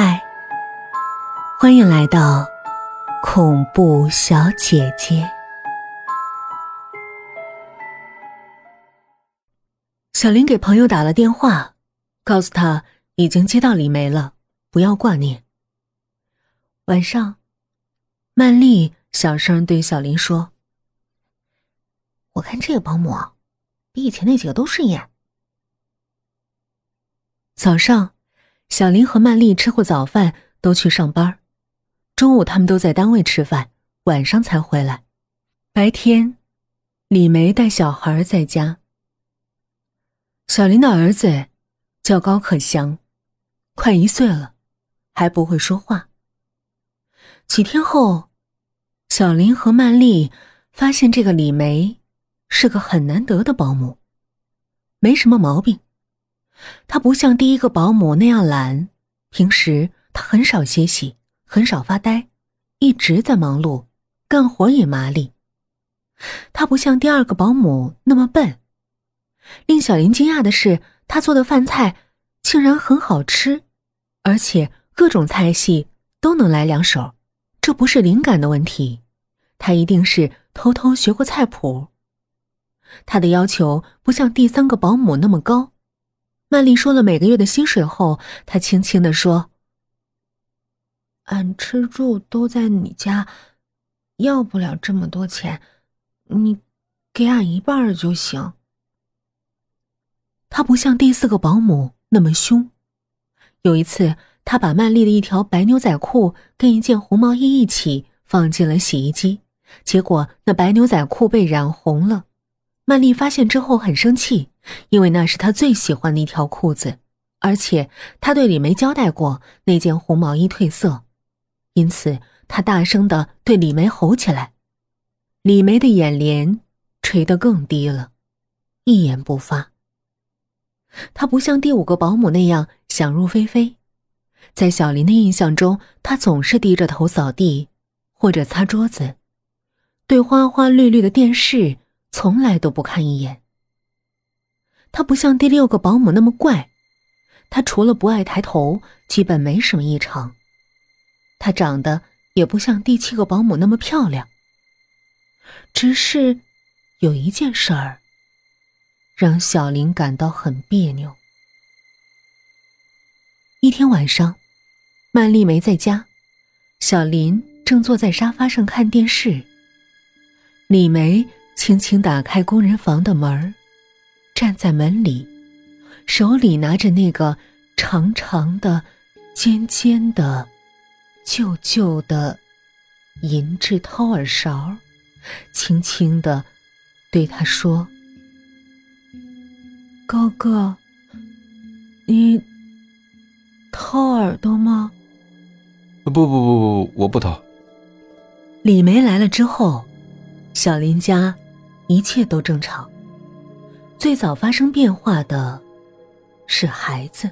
嗨，欢迎来到恐怖小姐姐。小林给朋友打了电话，告诉他已经接到李梅了，不要挂念。晚上，曼丽小声对小林说：“我看这个保姆比以前那几个都顺眼。”早上。小林和曼丽吃过早饭，都去上班。中午他们都在单位吃饭，晚上才回来。白天，李梅带小孩在家。小林的儿子叫高可祥，快一岁了，还不会说话。几天后，小林和曼丽发现这个李梅是个很难得的保姆，没什么毛病。他不像第一个保姆那样懒，平时他很少歇息，很少发呆，一直在忙碌，干活也麻利。他不像第二个保姆那么笨。令小林惊讶的是，他做的饭菜竟然很好吃，而且各种菜系都能来两手。这不是灵感的问题，他一定是偷偷学过菜谱。他的要求不像第三个保姆那么高。曼丽说了每个月的薪水后，她轻轻的说：“俺吃住都在你家，要不了这么多钱，你给俺一半就行。”他不像第四个保姆那么凶。有一次，他把曼丽的一条白牛仔裤跟一件红毛衣一起放进了洗衣机，结果那白牛仔裤被染红了。曼丽发现之后很生气。因为那是他最喜欢的一条裤子，而且他对李梅交代过那件红毛衣褪色，因此他大声的对李梅吼起来。李梅的眼帘垂得更低了，一言不发。她不像第五个保姆那样想入非非，在小林的印象中，她总是低着头扫地或者擦桌子，对花花绿绿的电视从来都不看一眼。他不像第六个保姆那么怪，他除了不爱抬头，基本没什么异常。他长得也不像第七个保姆那么漂亮。只是有一件事儿让小林感到很别扭。一天晚上，曼丽没在家，小林正坐在沙发上看电视。李梅轻轻打开工人房的门。站在门里，手里拿着那个长长的、尖尖的、旧旧的银质掏耳勺，轻轻的对他说：“哥哥，你掏耳朵吗？”“不不不不，我不掏。”李梅来了之后，小林家一切都正常。最早发生变化的，是孩子。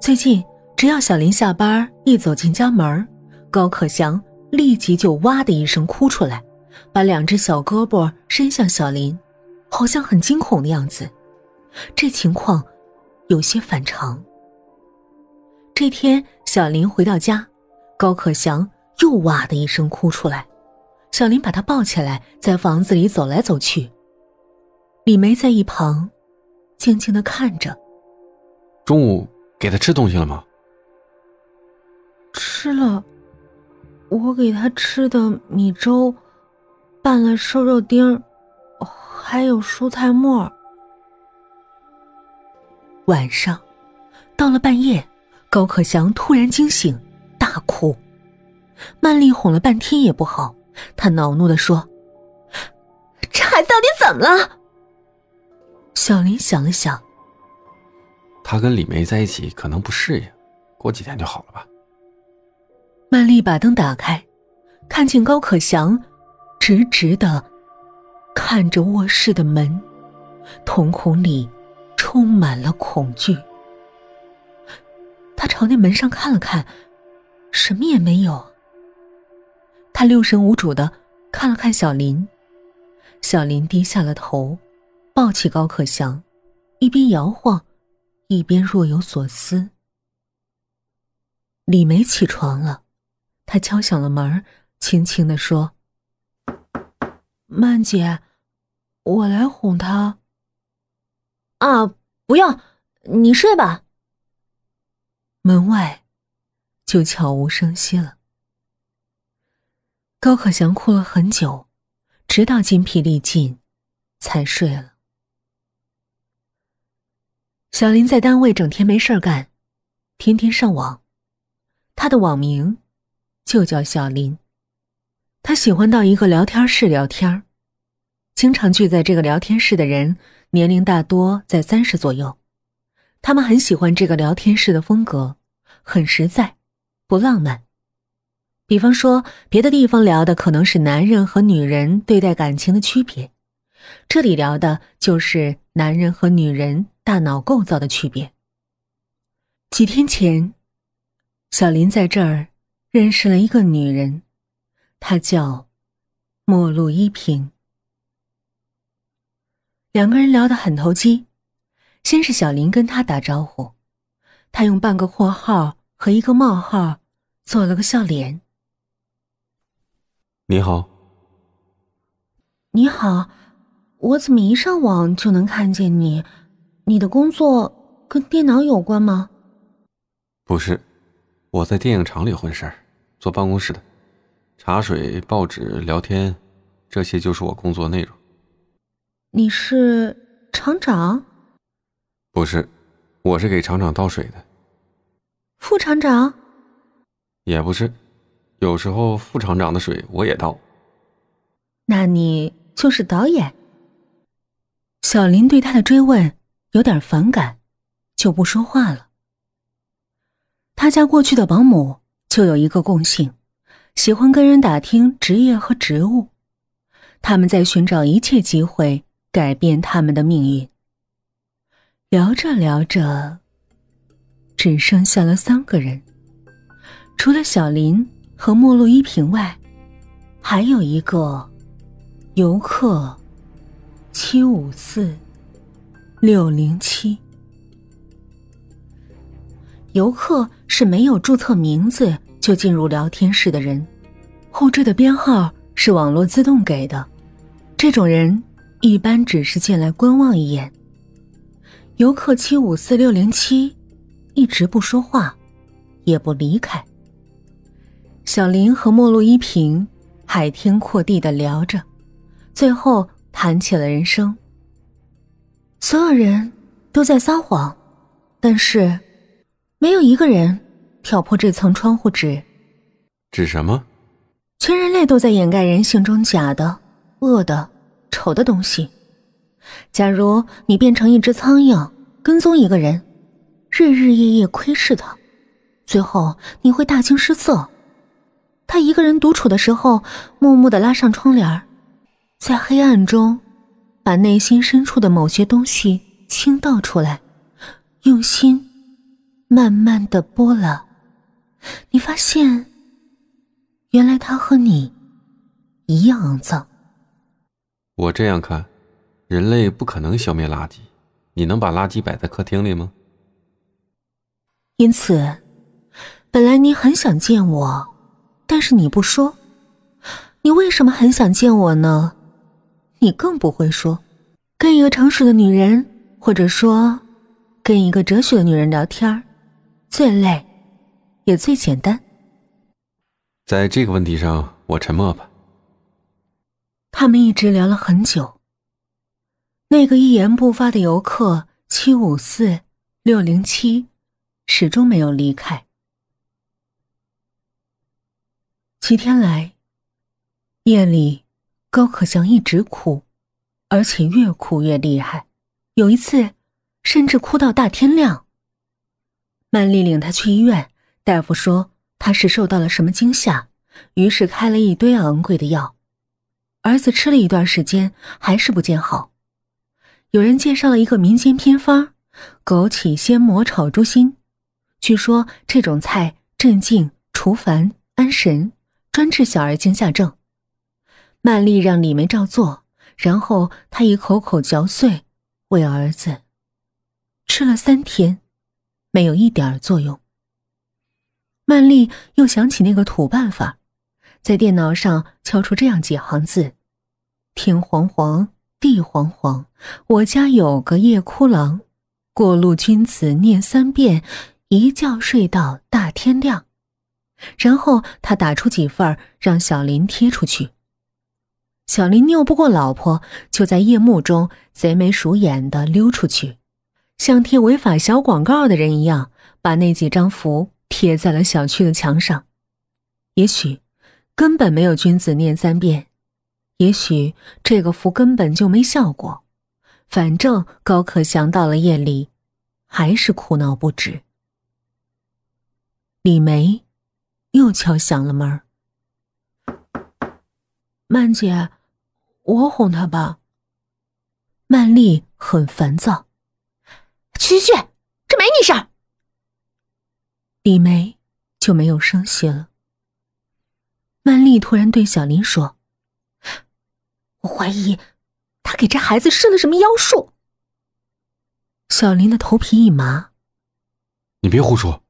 最近，只要小林下班一走进家门，高可祥立即就哇的一声哭出来，把两只小胳膊伸向小林，好像很惊恐的样子。这情况有些反常。这天，小林回到家，高可祥又哇的一声哭出来，小林把他抱起来，在房子里走来走去。李梅在一旁，静静的看着。中午给他吃东西了吗？吃了，我给他吃的米粥，拌了瘦肉丁还有蔬菜末。晚上，到了半夜，高可祥突然惊醒，大哭。曼丽哄了半天也不好，她恼怒的说：“这孩子到底怎么了？”小林想了想，他跟李梅在一起可能不适应，过几天就好了吧。曼丽把灯打开，看见高可祥直直的看着卧室的门，瞳孔里充满了恐惧。他朝那门上看了看，什么也没有。他六神无主的看了看小林，小林低下了头。抱起高可祥，一边摇晃，一边若有所思。李梅起床了，她敲响了门，轻轻的说：“曼姐，我来哄她。”啊，不用，你睡吧。门外就悄无声息了。高可祥哭了很久，直到筋疲力尽，才睡了。小林在单位整天没事干，天天上网。他的网名就叫小林。他喜欢到一个聊天室聊天经常聚在这个聊天室的人年龄大多在三十左右。他们很喜欢这个聊天室的风格，很实在，不浪漫。比方说，别的地方聊的可能是男人和女人对待感情的区别，这里聊的就是男人和女人。大脑构造的区别。几天前，小林在这儿认识了一个女人，她叫莫路依萍。两个人聊得很投机。先是小林跟他打招呼，他用半个括号和一个冒号做了个笑脸。你好。你好，我怎么一上网就能看见你？你的工作跟电脑有关吗？不是，我在电影厂里混事儿，坐办公室的，茶水、报纸、聊天，这些就是我工作内容。你是厂长？不是，我是给厂长倒水的。副厂长？也不是，有时候副厂长的水我也倒。那你就是导演？小林对他的追问。有点反感，就不说话了。他家过去的保姆就有一个共性，喜欢跟人打听职业和职务。他们在寻找一切机会改变他们的命运。聊着聊着，只剩下了三个人，除了小林和莫路依萍外，还有一个游客七五四。六零七，游客是没有注册名字就进入聊天室的人，后置的编号是网络自动给的。这种人一般只是进来观望一眼。游客七五四六零七一直不说话，也不离开。小林和莫路依萍海天阔地的聊着，最后谈起了人生。所有人都在撒谎，但是没有一个人挑破这层窗户纸。指什么？全人类都在掩盖人性中假的、恶的、丑的东西。假如你变成一只苍蝇，跟踪一个人，日日夜夜窥视他，最后你会大惊失色。他一个人独处的时候，默默的拉上窗帘，在黑暗中。把内心深处的某些东西倾倒出来，用心慢慢的剥了，你发现，原来他和你一样肮脏。我这样看，人类不可能消灭垃圾。你能把垃圾摆在客厅里吗？因此，本来你很想见我，但是你不说。你为什么很想见我呢？你更不会说，跟一个成熟的女人，或者说，跟一个哲学的女人聊天最累，也最简单。在这个问题上，我沉默吧。他们一直聊了很久。那个一言不发的游客七五四六零七，始终没有离开。几天来，夜里。高可祥一直哭，而且越哭越厉害，有一次甚至哭到大天亮。曼丽领他去医院，大夫说他是受到了什么惊吓，于是开了一堆昂贵的药。儿子吃了一段时间，还是不见好。有人介绍了一个民间偏方——枸杞鲜蘑炒猪心，据说这种菜镇静、除烦、安神，专治小儿惊吓症。曼丽让李梅照做，然后她一口口嚼碎，喂儿子。吃了三天，没有一点作用。曼丽又想起那个土办法，在电脑上敲出这样几行字：“天黄黄，地黄黄，我家有个夜哭郎，过路君子念三遍，一觉睡到大天亮。”然后他打出几份让小林贴出去。小林拗不过老婆，就在夜幕中贼眉鼠眼的溜出去，像贴违法小广告的人一样，把那几张符贴在了小区的墙上。也许根本没有君子念三遍，也许这个符根本就没效果。反正高克祥到了夜里，还是哭闹不止。李梅。又敲响了门。曼姐，我哄他吧。曼丽很烦躁。去去去，这没你事儿。李梅就没有声息了。曼丽突然对小林说：“我怀疑他给这孩子施了什么妖术。”小林的头皮一麻：“你别胡说。”